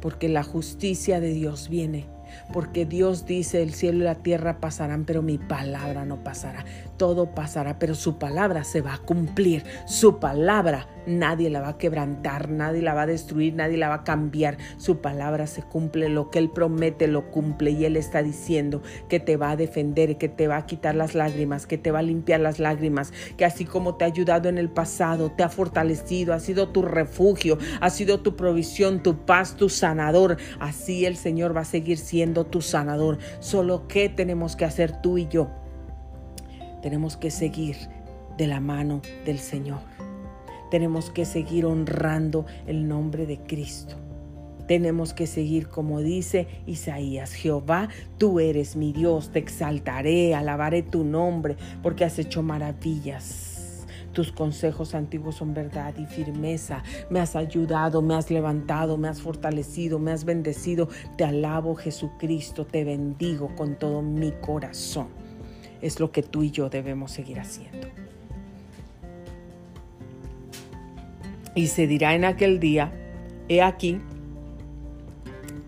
porque la justicia de Dios viene porque Dios dice, el cielo y la tierra pasarán, pero mi palabra no pasará. Todo pasará, pero su palabra se va a cumplir. Su palabra nadie la va a quebrantar, nadie la va a destruir, nadie la va a cambiar. Su palabra se cumple, lo que Él promete lo cumple y Él está diciendo que te va a defender, que te va a quitar las lágrimas, que te va a limpiar las lágrimas, que así como te ha ayudado en el pasado, te ha fortalecido, ha sido tu refugio, ha sido tu provisión, tu paz, tu sanador. Así el Señor va a seguir siendo tu sanador. Solo que tenemos que hacer tú y yo. Tenemos que seguir de la mano del Señor. Tenemos que seguir honrando el nombre de Cristo. Tenemos que seguir como dice Isaías, Jehová, tú eres mi Dios, te exaltaré, alabaré tu nombre, porque has hecho maravillas tus consejos antiguos son verdad y firmeza. Me has ayudado, me has levantado, me has fortalecido, me has bendecido. Te alabo Jesucristo, te bendigo con todo mi corazón. Es lo que tú y yo debemos seguir haciendo. Y se dirá en aquel día, he aquí,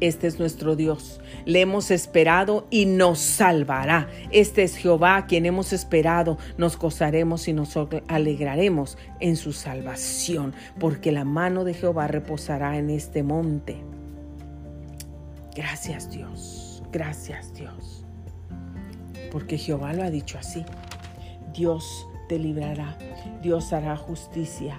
este es nuestro Dios. Le hemos esperado y nos salvará. Este es Jehová a quien hemos esperado. Nos gozaremos y nos alegraremos en su salvación, porque la mano de Jehová reposará en este monte. Gracias Dios, gracias Dios. Porque Jehová lo ha dicho así. Dios te librará, Dios hará justicia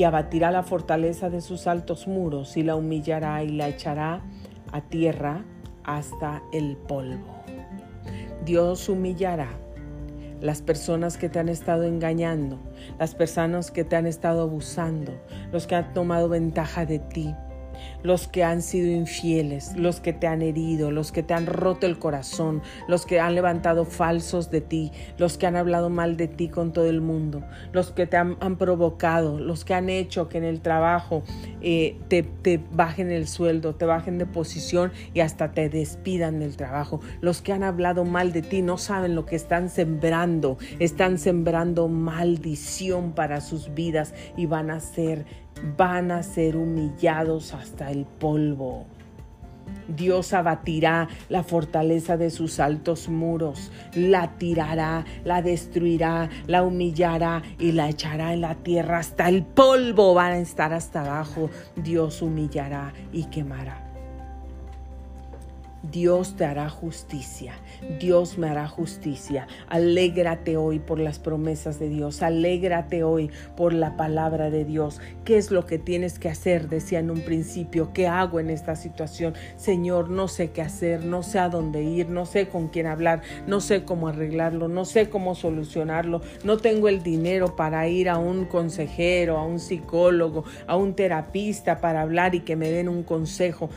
y abatirá la fortaleza de sus altos muros y la humillará y la echará a tierra hasta el polvo. Dios humillará las personas que te han estado engañando, las personas que te han estado abusando, los que han tomado ventaja de ti, los que han sido infieles, los que te han herido, los que te han roto el corazón, los que han levantado falsos de ti, los que han hablado mal de ti con todo el mundo, los que te han, provocado, los que han hecho que en el trabajo eh, te, te bajen el sueldo, te bajen de posición y hasta te despidan del trabajo, los que han hablado mal de ti no saben lo que están sembrando, están sembrando maldición para sus vidas y van a ser van a ser humillados hasta el polvo. Dios abatirá la fortaleza de sus altos muros, la tirará, la destruirá, la humillará y la echará en la tierra hasta el polvo. Van a estar hasta abajo. Dios humillará y quemará. Dios te hará justicia, Dios me hará justicia. Alégrate hoy por las promesas de Dios, alégrate hoy por la palabra de Dios. ¿Qué es lo que tienes que hacer? Decía en un principio, ¿qué hago en esta situación? Señor, no sé qué hacer, no sé a dónde ir, no sé con quién hablar, no sé cómo arreglarlo, no sé cómo solucionarlo, no tengo el dinero para ir a un consejero, a un psicólogo, a un terapista para hablar y que me den un consejo.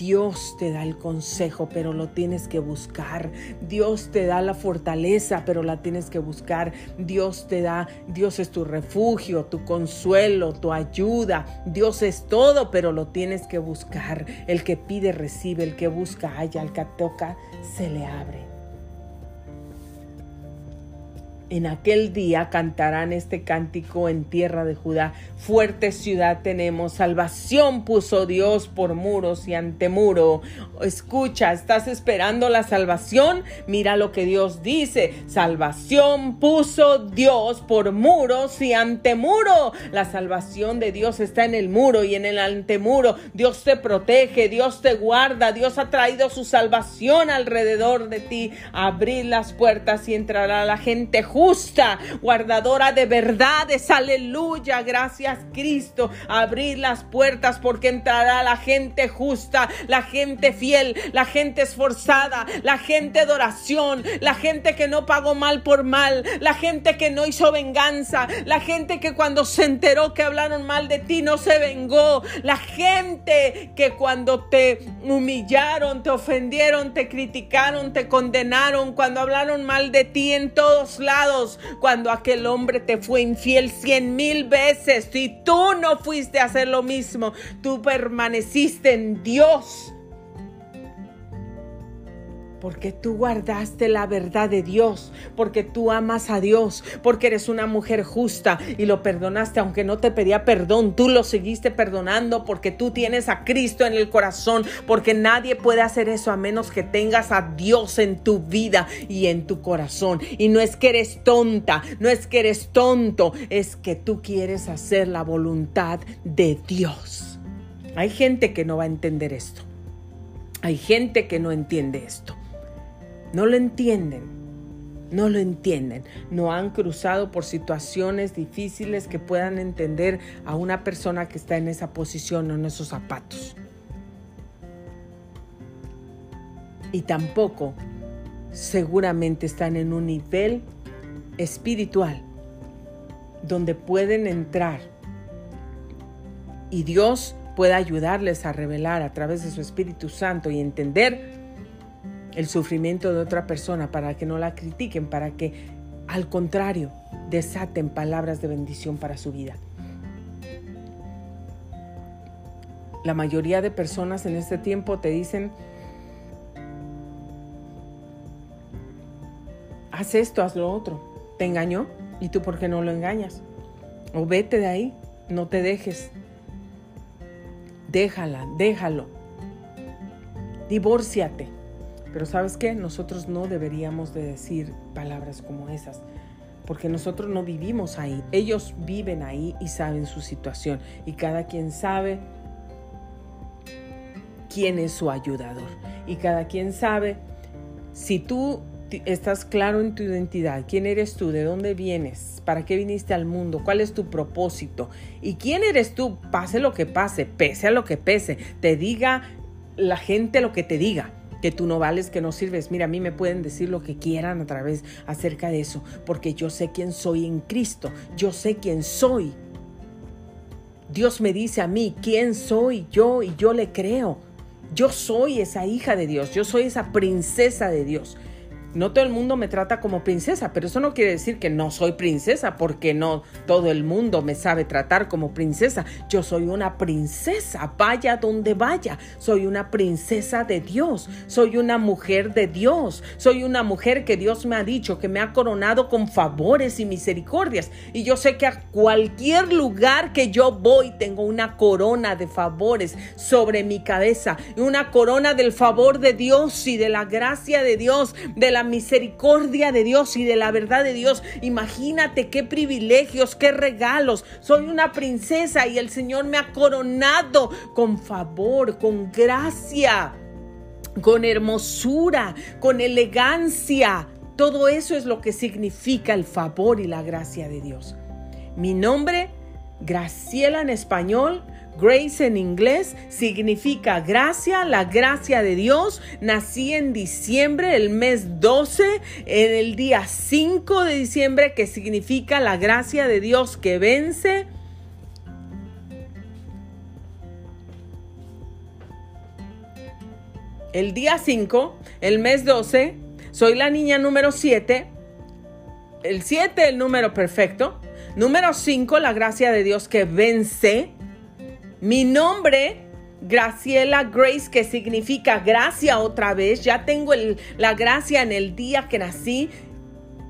Dios te da el consejo, pero lo tienes que buscar. Dios te da la fortaleza, pero la tienes que buscar. Dios te da, Dios es tu refugio, tu consuelo, tu ayuda. Dios es todo, pero lo tienes que buscar. El que pide recibe, el que busca halla, el que toca se le abre. En aquel día cantarán este cántico en tierra de Judá. Fuerte ciudad tenemos, salvación puso Dios por muros y ante muro. Escucha, ¿estás esperando la salvación? Mira lo que Dios dice. Salvación puso Dios por muros y ante muro. La salvación de Dios está en el muro y en el antemuro. Dios te protege, Dios te guarda, Dios ha traído su salvación alrededor de ti. Abrir las puertas y entrará la gente justa, guardadora de verdades. Aleluya, gracias Cristo. Abrir las puertas porque entrará la gente justa, la gente fiel, la gente esforzada, la gente de oración, la gente que no pagó mal por mal, la gente que no hizo venganza, la gente que cuando se enteró que hablaron mal de ti no se vengó, la gente que cuando te humillaron, te ofendieron, te criticaron, te condenaron, cuando hablaron mal de ti en todos lados cuando aquel hombre te fue infiel cien mil veces y tú no fuiste a hacer lo mismo, tú permaneciste en Dios porque tú guardaste la verdad de Dios, porque tú amas a Dios, porque eres una mujer justa y lo perdonaste aunque no te pedía perdón, tú lo seguiste perdonando porque tú tienes a Cristo en el corazón, porque nadie puede hacer eso a menos que tengas a Dios en tu vida y en tu corazón. Y no es que eres tonta, no es que eres tonto, es que tú quieres hacer la voluntad de Dios. Hay gente que no va a entender esto. Hay gente que no entiende esto. No lo entienden, no lo entienden, no han cruzado por situaciones difíciles que puedan entender a una persona que está en esa posición o en esos zapatos. Y tampoco seguramente están en un nivel espiritual donde pueden entrar y Dios pueda ayudarles a revelar a través de su Espíritu Santo y entender el sufrimiento de otra persona, para que no la critiquen, para que al contrario desaten palabras de bendición para su vida. La mayoría de personas en este tiempo te dicen, haz esto, haz lo otro. Te engañó y tú por qué no lo engañas. O vete de ahí, no te dejes. Déjala, déjalo. Divórciate. Pero sabes qué, nosotros no deberíamos de decir palabras como esas, porque nosotros no vivimos ahí, ellos viven ahí y saben su situación y cada quien sabe quién es su ayudador y cada quien sabe si tú estás claro en tu identidad, quién eres tú, de dónde vienes, para qué viniste al mundo, cuál es tu propósito y quién eres tú, pase lo que pase, pese a lo que pese, te diga la gente lo que te diga que tú no vales, que no sirves. Mira, a mí me pueden decir lo que quieran a través acerca de eso, porque yo sé quién soy en Cristo, yo sé quién soy. Dios me dice a mí quién soy yo y yo le creo. Yo soy esa hija de Dios, yo soy esa princesa de Dios. No todo el mundo me trata como princesa, pero eso no quiere decir que no soy princesa, porque no todo el mundo me sabe tratar como princesa. Yo soy una princesa, vaya donde vaya. Soy una princesa de Dios, soy una mujer de Dios, soy una mujer que Dios me ha dicho que me ha coronado con favores y misericordias. Y yo sé que a cualquier lugar que yo voy tengo una corona de favores sobre mi cabeza, una corona del favor de Dios y de la gracia de Dios, de la misericordia de Dios y de la verdad de Dios. Imagínate qué privilegios, qué regalos. Soy una princesa y el Señor me ha coronado con favor, con gracia, con hermosura, con elegancia. Todo eso es lo que significa el favor y la gracia de Dios. Mi nombre, Graciela en español, Grace en inglés significa gracia, la gracia de Dios. Nací en diciembre, el mes 12, en el día 5 de diciembre, que significa la gracia de Dios que vence. el día 5, el mes 12, soy la niña número 7, el 7 el número perfecto, número 5 la gracia de Dios que vence, mi nombre Graciela Grace, que significa gracia otra vez. Ya tengo la gracia en el día que nací.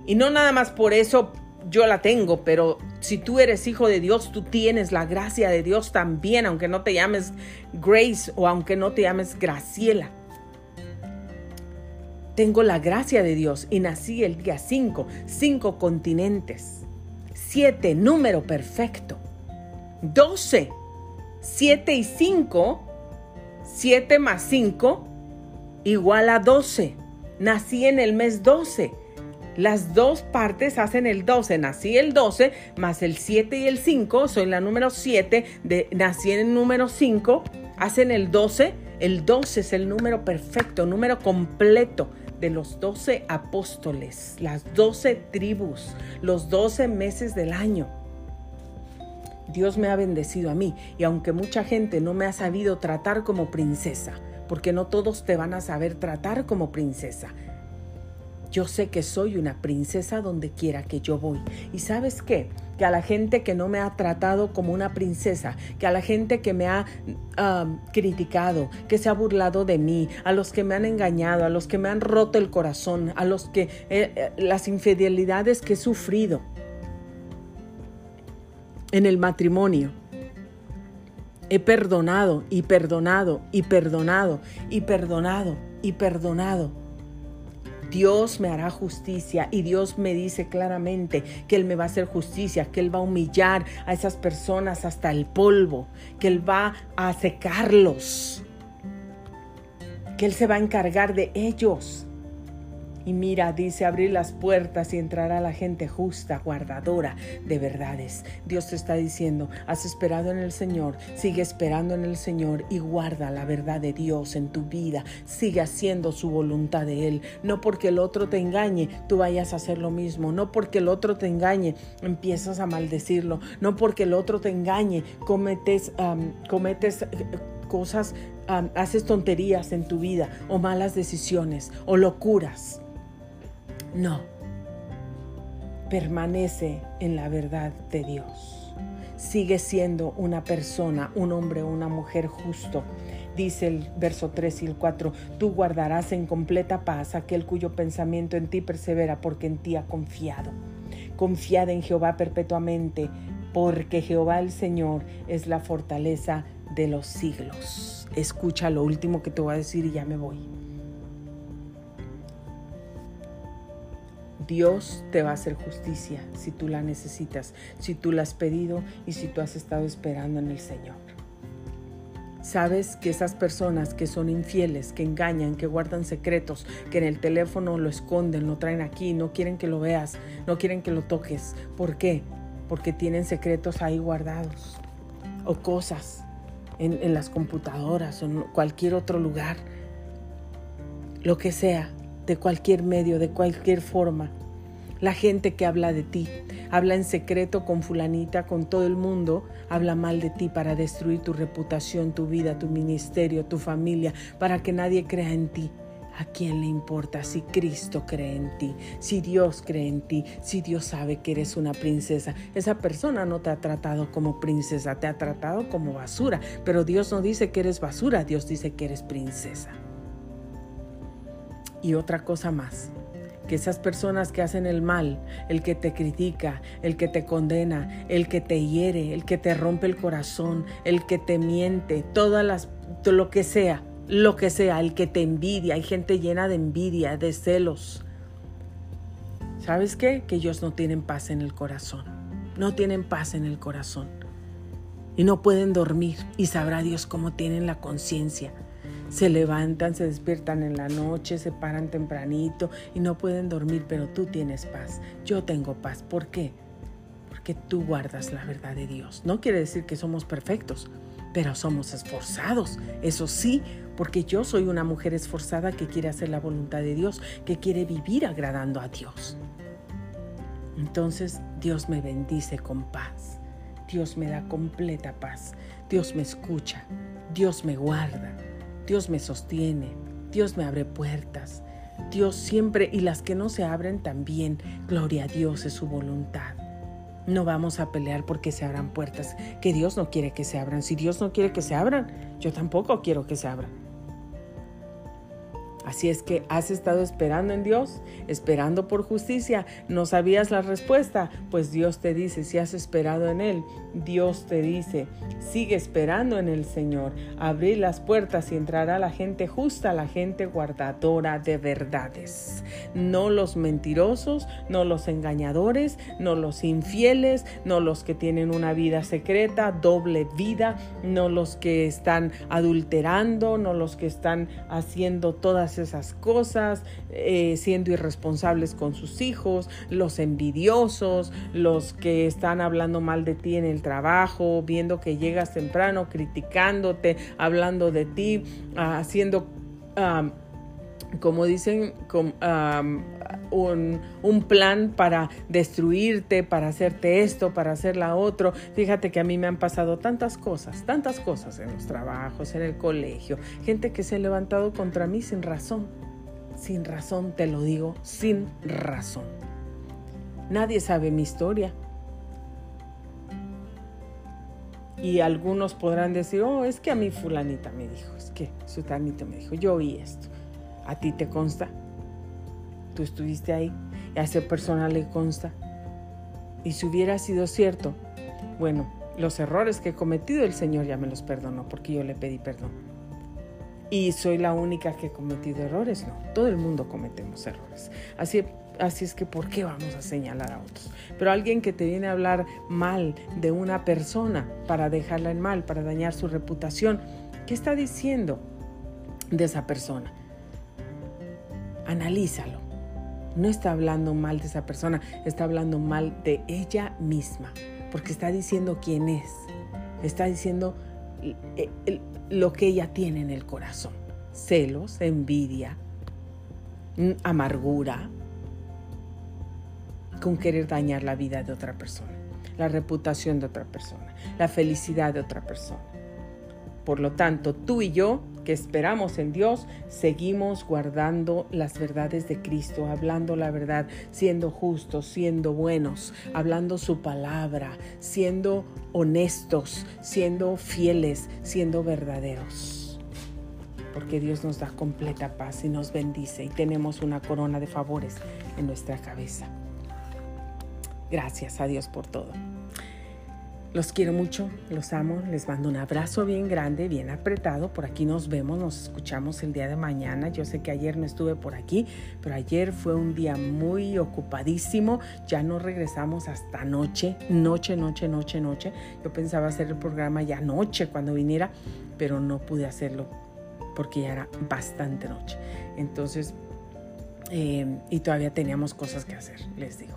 Y no nada más por eso yo la tengo, pero si tú eres hijo de Dios, tú tienes la gracia de Dios también, aunque no te llames Grace o aunque no te llames Graciela. Tengo la gracia de Dios y nací el día 5, cinco continentes, 7, número perfecto, 12, 7 y 5, 7 más 5 igual a 12. Nací en el mes 12. Las dos partes hacen el 12. Nací el 12 más el 7 y el 5. Soy la número 7. De, nací en el número 5. Hacen el 12. El 12 es el número perfecto, número completo de los 12 apóstoles, las 12 tribus, los 12 meses del año. Dios me ha bendecido a mí y aunque mucha gente no me ha sabido tratar como princesa, porque no todos te van a saber tratar como princesa, yo sé que soy una princesa donde quiera que yo voy. ¿Y sabes qué? Que a la gente que no me ha tratado como una princesa, que a la gente que me ha criticado, que se ha burlado de mí, a los que me han engañado, a los que me han roto el corazón, a los que eh, eh, las infidelidades que he sufrido, en el matrimonio. He perdonado y perdonado y perdonado y perdonado y perdonado. Dios me hará justicia y Dios me dice claramente que Él me va a hacer justicia, que Él va a humillar a esas personas hasta el polvo, que Él va a secarlos, que Él se va a encargar de ellos. Y mira, dice, abrir las puertas y entrará la gente justa, guardadora de verdades. Dios te está diciendo, has esperado en el Señor, sigue esperando en el Señor y guarda la verdad de Dios en tu vida. Sigue haciendo su voluntad de Él. No porque el otro te engañe, tú vayas a hacer lo mismo. No porque el otro te engañe, empiezas a maldecirlo. No porque el otro te engañe, cometes, cometes eh, cosas, haces tonterías en tu vida o malas decisiones o locuras. No. Permanece en la verdad de Dios. Sigue siendo una persona, un hombre una mujer justo. Dice el verso 3 y el 4, tú guardarás en completa paz aquel cuyo pensamiento en ti persevera porque en ti ha confiado. Confiad en Jehová perpetuamente, porque Jehová el Señor es la fortaleza de los siglos. Escucha lo último que te voy a decir y ya me voy. Dios te va a hacer justicia si tú la necesitas, si tú la has pedido y si tú has estado esperando en el Señor. Sabes que esas personas que son infieles, que engañan, que guardan secretos, que en el teléfono lo esconden, lo traen aquí, no quieren que lo veas, no quieren que lo toques. ¿Por qué? Porque tienen secretos ahí guardados o cosas en, las computadoras o en cualquier otro lugar. Lo que sea, de cualquier medio, de cualquier forma. La gente que habla de ti, habla en secreto con fulanita, con todo el mundo, habla mal de ti para destruir tu reputación, tu vida, tu ministerio, tu familia, para que nadie crea en ti. ¿A quién le importa si Cristo cree en ti? Si Dios cree en ti, si Dios sabe que eres una princesa. Esa persona no te ha tratado como princesa, te ha tratado como basura. Pero Dios no dice que eres basura, Dios dice que eres princesa. Y otra cosa más, que esas personas que hacen el mal, el que te critica, el que te condena, el que te hiere, el que te rompe el corazón, el que te miente, todas las, lo que sea, lo que sea, el que te envidia, hay gente llena de envidia, de celos. ¿Sabes qué? Que ellos no tienen paz en el corazón, no tienen paz en el corazón y no pueden dormir y sabrá Dios cómo tienen la conciencia se levantan, se despiertan en la noche, se paran tempranito y no pueden dormir, pero tú tienes paz. Yo tengo paz. ¿Por qué? Porque tú guardas la verdad de Dios. No quiere decir que somos perfectos, pero somos esforzados. Eso sí, porque yo soy una mujer esforzada que quiere hacer la voluntad de Dios, que quiere vivir agradando a Dios. Entonces Dios me bendice con paz. Dios me da completa paz. Dios me escucha. Dios me guarda. Dios me sostiene, Dios me abre puertas. Dios siempre, y las que no se abren también, gloria a Dios es su voluntad. No vamos a pelear porque se abran puertas que Dios no quiere que se abran. Si Dios no quiere que se abran, yo tampoco quiero que se abran. Así es que has estado esperando en Dios, esperando por justicia. No sabías la respuesta, pues Dios te dice, si has esperado en Él, Dios te dice, sigue esperando en el Señor. Abrir las puertas y entrará la gente justa, la gente guardadora de verdades. No los mentirosos, no los engañadores, no los infieles, no los que tienen una vida secreta, doble vida, no los que están adulterando, no los que están haciendo todas esas cosas, eh, siendo irresponsables con sus hijos, los envidiosos, los que están hablando mal de ti en el trabajo, viendo que llegas temprano, criticándote, hablando de ti, haciendo... como dicen, un, un, plan para destruirte, para hacerte esto, para hacer la otro. Fíjate que a mí me han pasado tantas cosas, tantas cosas en los trabajos, en el colegio, gente que se ha levantado contra mí sin razón, sin razón, te lo digo, sin razón. Nadie sabe mi historia. Y algunos podrán decir, oh, es que a mí fulanita me dijo, es que sutanita me dijo, yo oí esto. ¿A ti te consta? ¿Tú estuviste ahí? ¿Y a esa persona le consta? Y si hubiera sido cierto, bueno, los errores que he cometido el Señor ya me los perdonó porque yo le pedí perdón. Y soy la única que he cometido errores, no, todo el mundo cometemos errores. Así Así es que, ¿por qué vamos a señalar a otros? Pero alguien que te viene a hablar mal de una persona para dejarla en mal, para dañar su reputación, ¿qué está diciendo de esa persona? Analízalo. No está hablando mal de esa persona, está hablando mal de ella misma, porque está diciendo quién es, está diciendo eh, lo que ella tiene en el corazón. Celos, envidia, amargura, con querer dañar la vida de otra persona, la reputación de otra persona, la felicidad de otra persona. Por lo tanto, tú y yo, que esperamos en Dios, seguimos guardando las verdades de Cristo, hablando la verdad, siendo justos, siendo buenos, hablando su palabra, siendo honestos, siendo fieles, siendo verdaderos. Porque Dios nos da completa paz y nos bendice y tenemos una corona de favores en nuestra cabeza. Gracias a Dios por todo. Los quiero mucho, los amo, les mando un abrazo bien grande, bien apretado. Por aquí nos vemos, nos escuchamos el día de mañana. Yo sé que ayer no estuve por aquí, pero ayer fue un día muy ocupadísimo. Ya no regresamos hasta noche, noche, noche, noche, noche. Yo pensaba hacer el programa ya noche cuando viniera, pero no pude hacerlo porque ya era bastante noche. Entonces, eh, y todavía teníamos cosas que hacer, les digo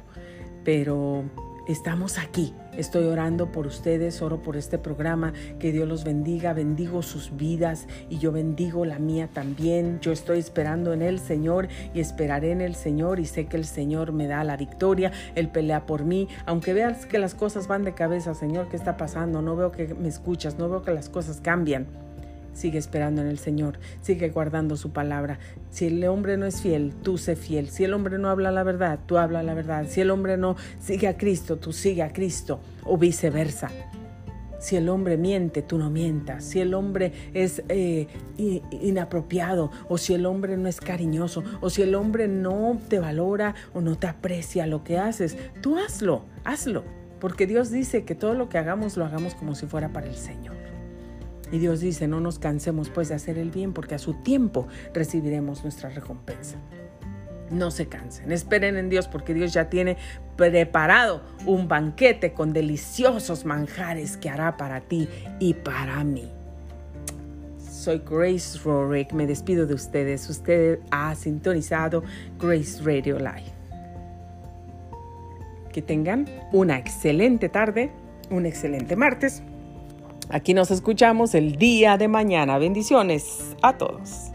pero estamos aquí. Estoy orando por ustedes, oro por este programa, que Dios los bendiga, bendigo sus vidas y yo bendigo la mía también. Yo estoy esperando en el Señor y esperaré en el Señor y sé que el Señor me da la victoria, Él pelea por mí. Aunque veas que las cosas van de cabeza, Señor, ¿qué está pasando? No veo que me escuchas, no veo que las cosas cambian. Sigue esperando en el Señor, sigue guardando su palabra. Si el hombre no es fiel, tú sé fiel. Si el hombre no habla la verdad, tú habla la verdad. Si el hombre no sigue a Cristo, tú sigue a Cristo o viceversa. Si el hombre miente, tú no mientas. Si el hombre es eh, inapropiado o si el hombre no es cariñoso o si el hombre no te valora o no te aprecia lo que haces, tú hazlo, hazlo. Porque Dios dice que todo lo que hagamos lo hagamos como si fuera para el Señor. Y Dios dice, no nos cansemos pues de hacer el bien porque a su tiempo recibiremos nuestra recompensa. No se cansen, esperen en Dios porque Dios ya tiene preparado un banquete con deliciosos manjares que hará para ti y para mí. Soy Grace Rorick, me despido de ustedes. Usted ha sintonizado Grace Radio Live. Que tengan una excelente tarde, un excelente martes Aquí nos escuchamos el día de mañana. Bendiciones a todos.